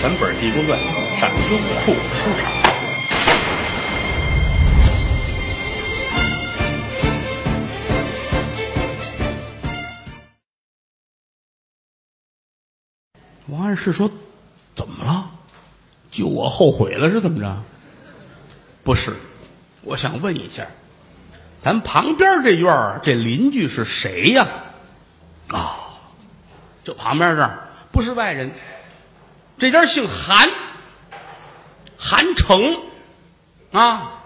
全本《地宫传》上优酷收场。王安石说：“怎么了？就我后悔了是怎么着？不是，我想问一下，咱旁边这院儿这邻居是谁呀？啊、就旁边这儿不是外人，这家姓韩，韩成啊，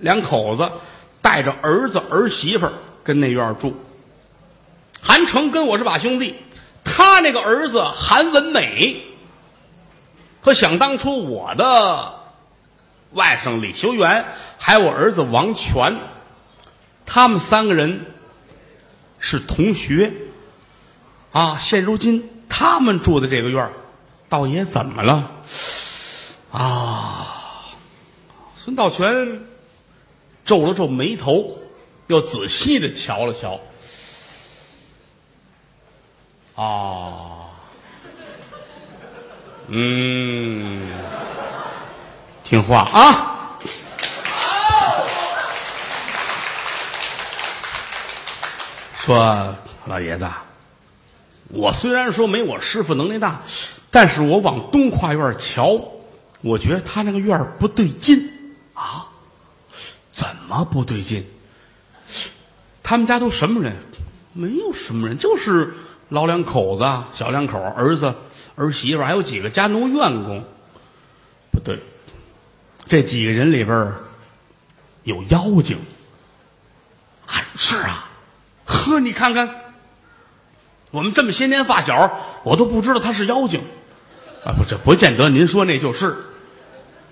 两口子带着儿子儿媳妇跟那院住。韩成跟我是把兄弟，他那个儿子韩文美，可想当初我的外甥李修缘，还有我儿子王全，他们三个人是同学啊。现如今他们住的这个院儿，道爷怎么了？啊，孙道全皱了皱眉头，又仔细的瞧了瞧。啊，嗯，听话啊。说老爷子，我虽然说没我师傅能力大，但是我往东跨院瞧，我觉得他那个院儿不对劲啊。怎么不对劲？他们家都什么人？没有什么人，就是老两口子、小两口、儿子、儿媳妇，还有几个家奴院工。不对，这几个人里边儿有妖精。啊，是啊，呵，你看看，我们这么些年发小，我都不知道他是妖精。啊，不，这不见得，您说那就是。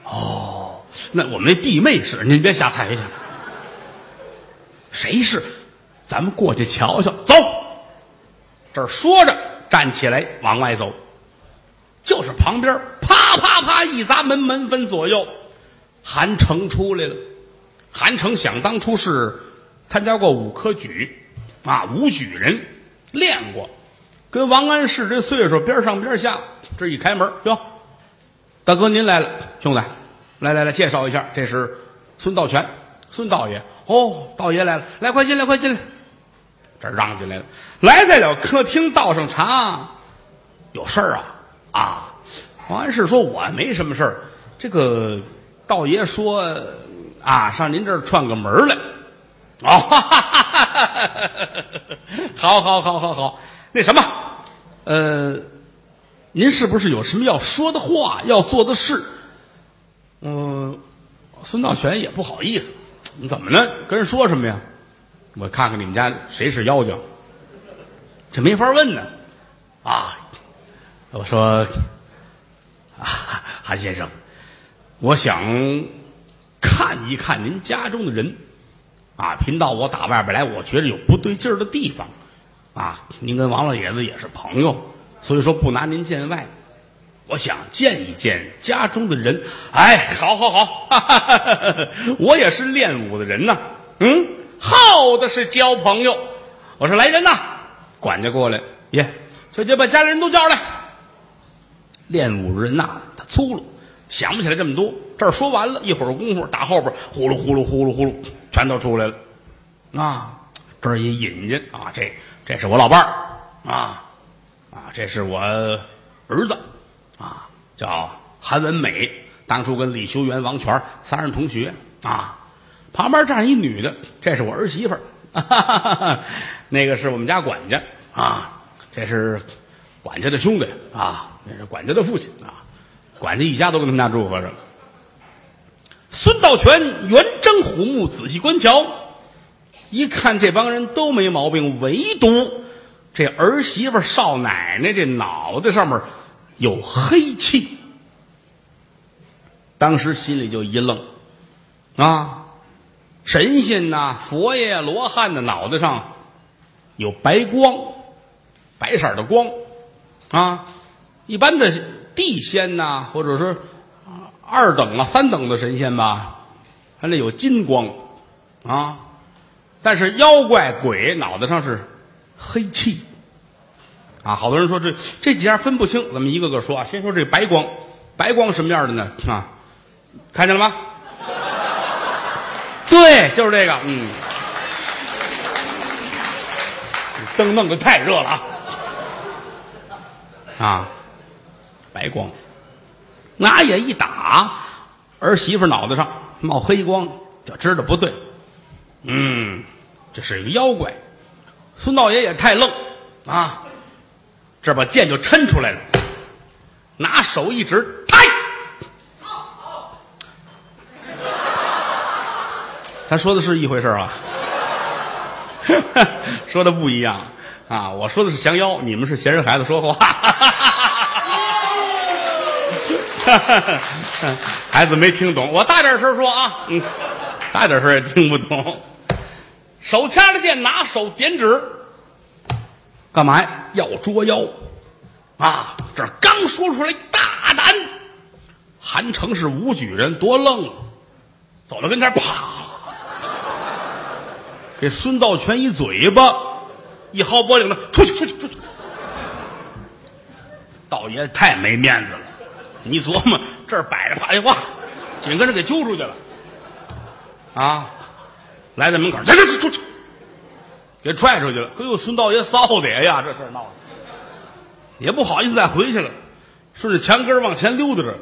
哦，那我们那弟妹是，您别瞎猜去。谁是？咱们过去瞧瞧。走，这儿说着，站起来往外走，就是旁边啪啪啪一砸门，门分左右，韩成出来了。韩成想当初是参加过武科举啊，武举人，练过，跟王安石这岁数边上边下。这一开门，哟，大哥您来了，兄弟，来来来，介绍一下，这是孙道全，孙道爷。哦，道爷来了，来，快进来，快进来。这让进来了，来在了客厅道上茶，有事儿啊啊！王安石说：“我没什么事儿，这个道爷说啊，上您这儿串个门来。”哦，哈哈哈哈哈哈好好好好好，那什么，呃，您是不是有什么要说的话，要做的事？嗯、孙道全也不好意思，你怎么呢？跟人说什么呀？我看看你们家谁是妖精，这没法问呢。啊，我说啊，韩先生，我想看一看您家中的人啊。贫道我打外边来，我觉得有不对劲儿的地方啊。您跟王老爷子也是朋友，所以说不拿您见外。我想见一见家中的人。哎，好好好，哈哈哈哈我也是练武的人呐。嗯。好的是交朋友。我说来人呐，管家过来，耶，这就把家里人都叫来。练武人呐，他粗鲁，想不起来这么多。这儿说完了，一会儿功夫，打后边呼噜呼噜呼噜呼噜，全都出来了。啊，这儿一引进啊，这这是我老伴儿啊啊，这是我儿子啊，叫韩文美，当初跟李修元、王全仨人同学啊。旁边站一女的，这是我儿媳妇儿，那个是我们家管家啊，这是管家的兄弟啊，那是管家的父亲啊，管家一家都跟他们家住合着。孙道全圆睁虎目，仔细观瞧，一看这帮人都没毛病，唯独这儿媳妇少奶奶这脑袋上面有黑气，当时心里就一愣啊。神仙呐、佛爷、罗汉的脑袋上有白光，白色的光啊。一般的地仙呐、或者说二等啊、三等的神仙吧，他那有金光啊。但是妖怪鬼脑袋上是黑气。啊，好多人说这这几样分不清，咱们一个个说啊。先说这白光，白光什么样的呢？啊，看见了吗？对，就是这个，嗯。灯弄得太热了啊！啊，白光，拿眼一打，儿媳妇脑袋上冒黑光，就知道不对。嗯，这是一个妖怪。孙道爷也太愣啊！这把剑就抻出来了，拿手一指，抬。咱说的是一回事啊。说的不一样啊！我说的是降妖，你们是闲人孩子说话。孩子没听懂，我大点声说啊，嗯，大点声也听不懂。手掐着剑，拿手点指，干嘛呀？要捉妖啊！这刚说出来，大胆！韩城是武举人，多愣，走到跟前，啪！给孙道全一嘴巴，一薅脖领子，出去，出去，出去！道爷太没面子了。你琢磨，这儿摆着啪一话，紧跟着给揪出去了。啊，来在门口，这这这出去，给踹出去了。哎呦，孙道爷臊的呀，这事儿闹的，也不好意思再回去了，顺着墙根往前溜达着，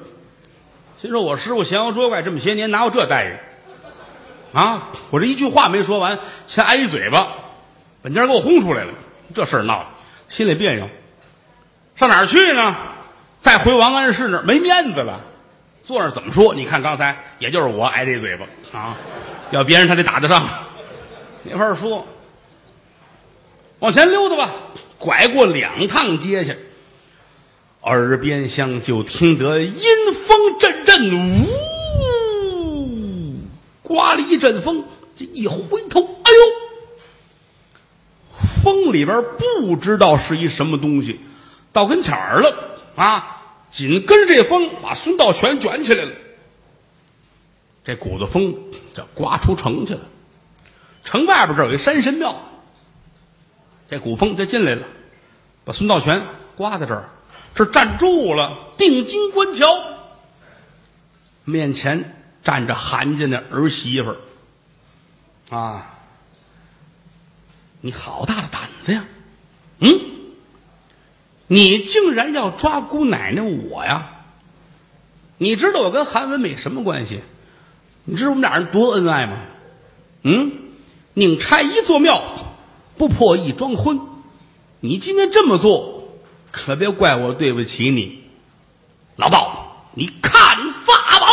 心说：“我师傅降妖捉怪这么些年，哪有这待遇？”啊！我这一句话没说完，先挨一嘴巴，本家给我轰出来了。这事儿闹的，心里别扭。上哪儿去呢？再回王安石那儿没面子了。坐那怎么说？你看刚才也就是我挨这嘴巴啊，要别人他得打得上，没法说。往前溜达吧，拐过两趟街去，耳边厢就听得阴风阵阵，呜。刮了一阵风，这一回头，哎呦，风里边不知道是一什么东西，到跟前儿了啊！紧跟着这风把孙道全卷起来了，这股子风就刮出城去了。城外边这有一山神庙，这股风就进来了，把孙道全刮在这儿，这站住了，定睛观瞧，面前。站着韩家那儿媳妇儿，啊！你好大的胆子呀！嗯，你竟然要抓姑奶奶我呀？你知道我跟韩文美什么关系？你知道我们俩人多恩爱吗？嗯，宁拆一座庙，不破一桩婚。你今天这么做，可别怪我对不起你。老道，你看法宝。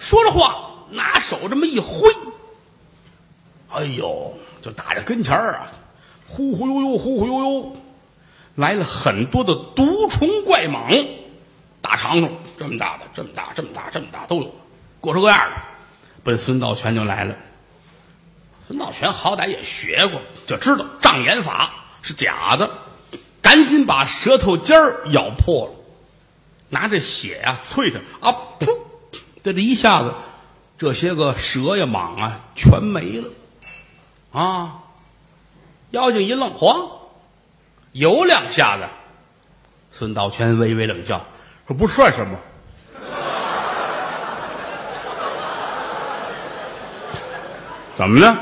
说着话，拿手这么一挥，哎呦，就打在跟前儿啊，呼呼悠悠，呼呼悠悠，来了很多的毒虫怪蟒，大长虫，这么大的，这么大，这么大，这么大都有，各式各样的，奔孙道全就来了。孙道全好歹也学过，就知道障眼法是假的，赶紧把舌头尖儿咬破了，拿着血呀啐他啊噗。这这一下子，这些个蛇呀、蟒啊，全没了，啊！妖精一愣，慌，有两下子。孙道全微微冷笑，说：“不算什么。”怎么呢？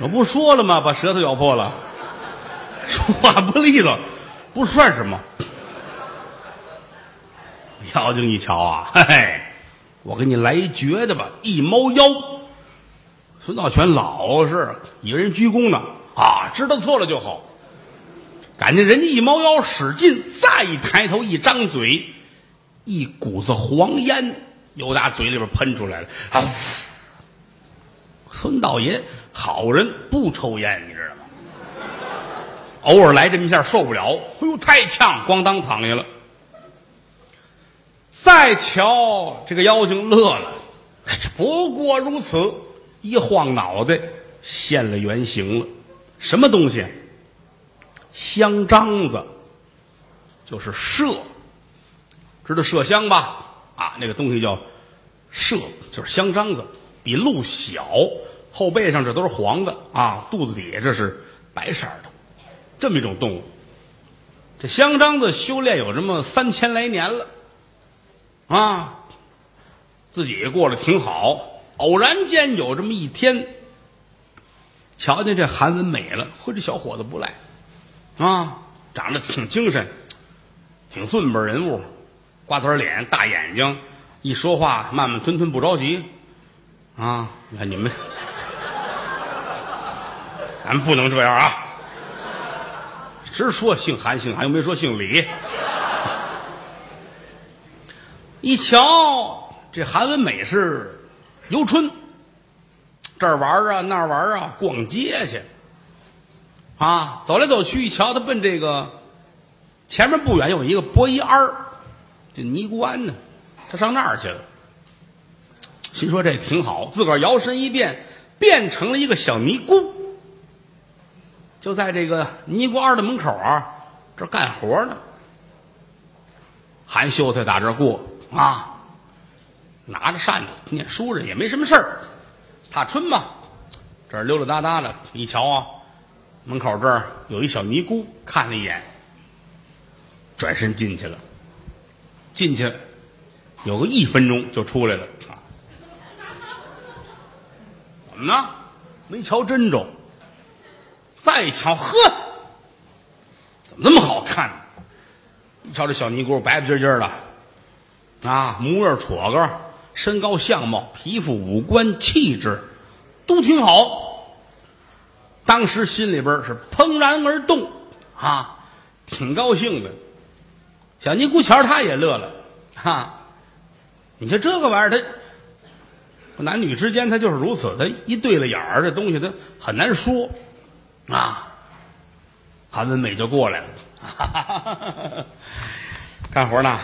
我不说了吗？把舌头咬破了，说话不利索，不算什么。妖精一瞧啊，嘿嘿。我给你来一绝的吧，一猫腰。孙道全老实，以为人鞠躬呢啊，知道错了就好。感觉人家一猫腰使劲，再一抬头一张嘴，一股子黄烟由打嘴里边喷出来了。啊！孙道爷好人不抽烟，你知道吗？偶尔来这么一下受不了，哎呦太呛，咣当躺下了。再瞧这个妖精乐了，这不过如此，一晃脑袋现了原形了。什么东西？香樟子，就是麝，知道麝香吧？啊，那个东西叫麝，就是香樟子，比鹿小，后背上这都是黄的啊，肚子底下这是白色的，这么一种动物。这香樟子修炼有这么三千来年了，啊，自己过得挺好。偶然间有这么一天，瞧见这韩文美了，呵，这小伙子不赖，啊，长得挺精神，挺俊本人物，瓜子脸，大眼睛，一说话慢慢吞吞不着急，啊，你看你们，咱们不能这样啊。直说姓韩，姓韩又没说姓李。一瞧，这韩文美是游春，这儿玩啊，那儿玩啊，逛街去。啊，走来走去，一瞧，他奔这个前面不远有一个博一庵这尼姑庵呢，他上那儿去了。心说这挺好，自个儿摇身一变，变成了一个小尼姑。就在这个尼姑庵的门口啊，这干活呢。韩秀才打这过啊，拿着扇子念书着，也没什么事儿。踏春嘛，这溜溜达达的，一瞧啊，门口这儿有一小尼姑，看了一眼，转身进去了。进去有个一分钟就出来了，怎么呢？没瞧真着。再瞧，呵，怎么那么好看？一瞧这小尼姑白白净净的，啊，模样戳个，身高相貌、皮肤、五官、气质都挺好。当时心里边是怦然而动，啊，挺高兴的。小尼姑瞧他也乐了，哈，你说这个玩意儿，他男女之间他就是如此，他一对了眼儿，这东西他很难说。啊，韩文美就过来了，干活呢，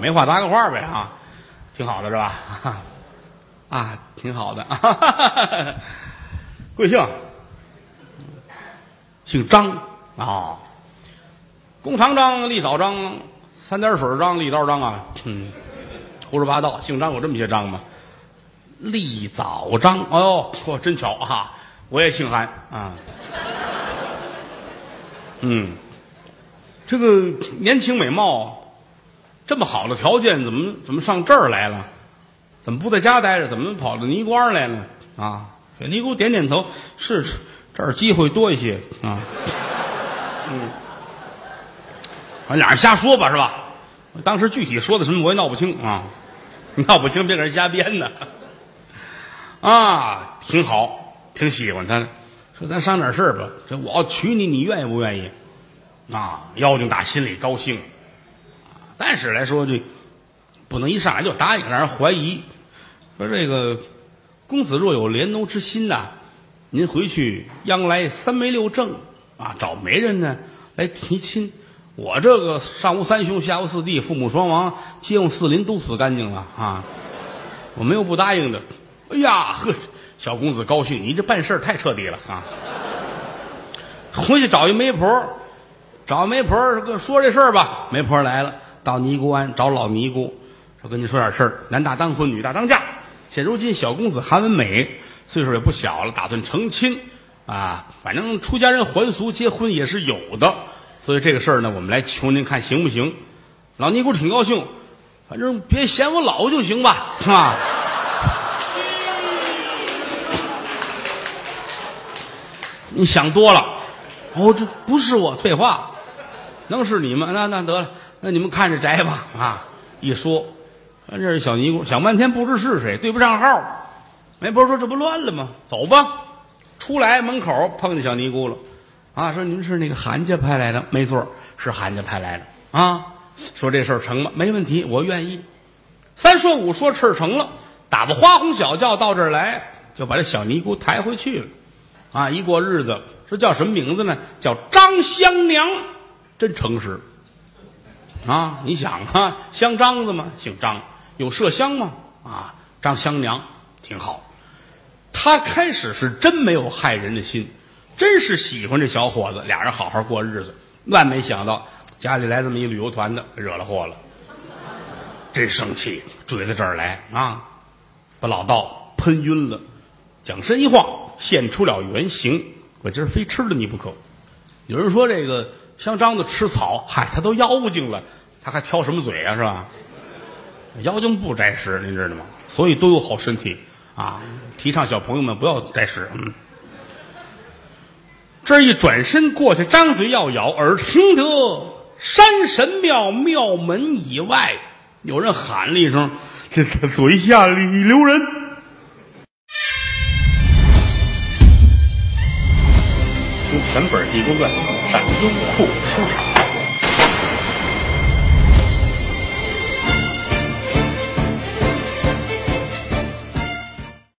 没话搭个话呗啊，挺好的是吧？啊，挺好的，贵姓？姓张。啊，弓长张、立早张、三点水张、立刀张啊，嗯，胡说八道，姓张有这么些张吗？立早张，哦，嚯，真巧啊！我也姓韩啊，嗯，这个年轻美貌，这么好的条件，怎么怎么上这儿来了？怎么不在家待着？怎么跑到尼姑庵来了？啊，这尼姑点点头，是这儿机会多一些啊。嗯，反正俩人瞎说吧，是吧？当时具体说的什么我也闹不清啊，闹不清别给人瞎编呢啊，挺好。挺喜欢他的，说咱商点事儿吧。这我要娶你，你愿意不愿意？啊，妖精打心里高兴。但是来说，这不能一上来就答应，让人怀疑。说这个公子若有连奴之心呐，您回去央来三媒六证啊，找媒人呢来提亲。我这个上无三兄，下无四弟，父母双亡，皆用四邻都死干净了啊！我没有不答应的。哎呀呵！小公子高兴，你这办事太彻底了啊！回去找一媒婆，找媒婆说这事儿吧。媒婆来了，到尼姑庵找老尼姑，说跟你说点事儿。男大当婚，女大当嫁。现如今小公子韩文美岁数也不小了，打算成亲啊。反正出家人还俗结婚也是有的，所以这个事儿呢，我们来求您看行不行？老尼姑挺高兴，反正别嫌我老就行吧，是吧。你想多了，哦，这不是我，废话，能是你吗？那那得了，那你们看着宅吧。啊，一说，这是小尼姑，想半天不知是谁，对不上号。媒婆说：“这不乱了吗？走吧。”出来门口碰见小尼姑了，啊，说：“您是那个韩家派来的？没错，是韩家派来的。啊，说这事儿成吗？没问题，我愿意。三说五说，事儿成了，打发花红小轿到这儿来，就把这小尼姑抬回去了。”啊，一过日子，这叫什么名字呢？叫张香娘，真诚实。啊，你想啊，香张子嘛，姓张，有麝香吗？啊，张香娘挺好。他开始是真没有害人的心，真是喜欢这小伙子，俩人好好过日子。万没想到家里来这么一旅游团的，惹了祸了。真生气，追到这儿来啊，把老道喷晕了，将身一晃。现出了原形，我今儿非吃了你不可。有人说这个像张子吃草，嗨，他都妖精了，他还挑什么嘴啊，是吧？妖精不摘食，您知道吗？所以都有好身体啊！提倡小朋友们不要摘食。嗯，这一转身过去，张嘴要咬，耳听得山神庙庙门以外有人喊了一声：“这这嘴下里留人。”用全本《地公传》上优酷收场。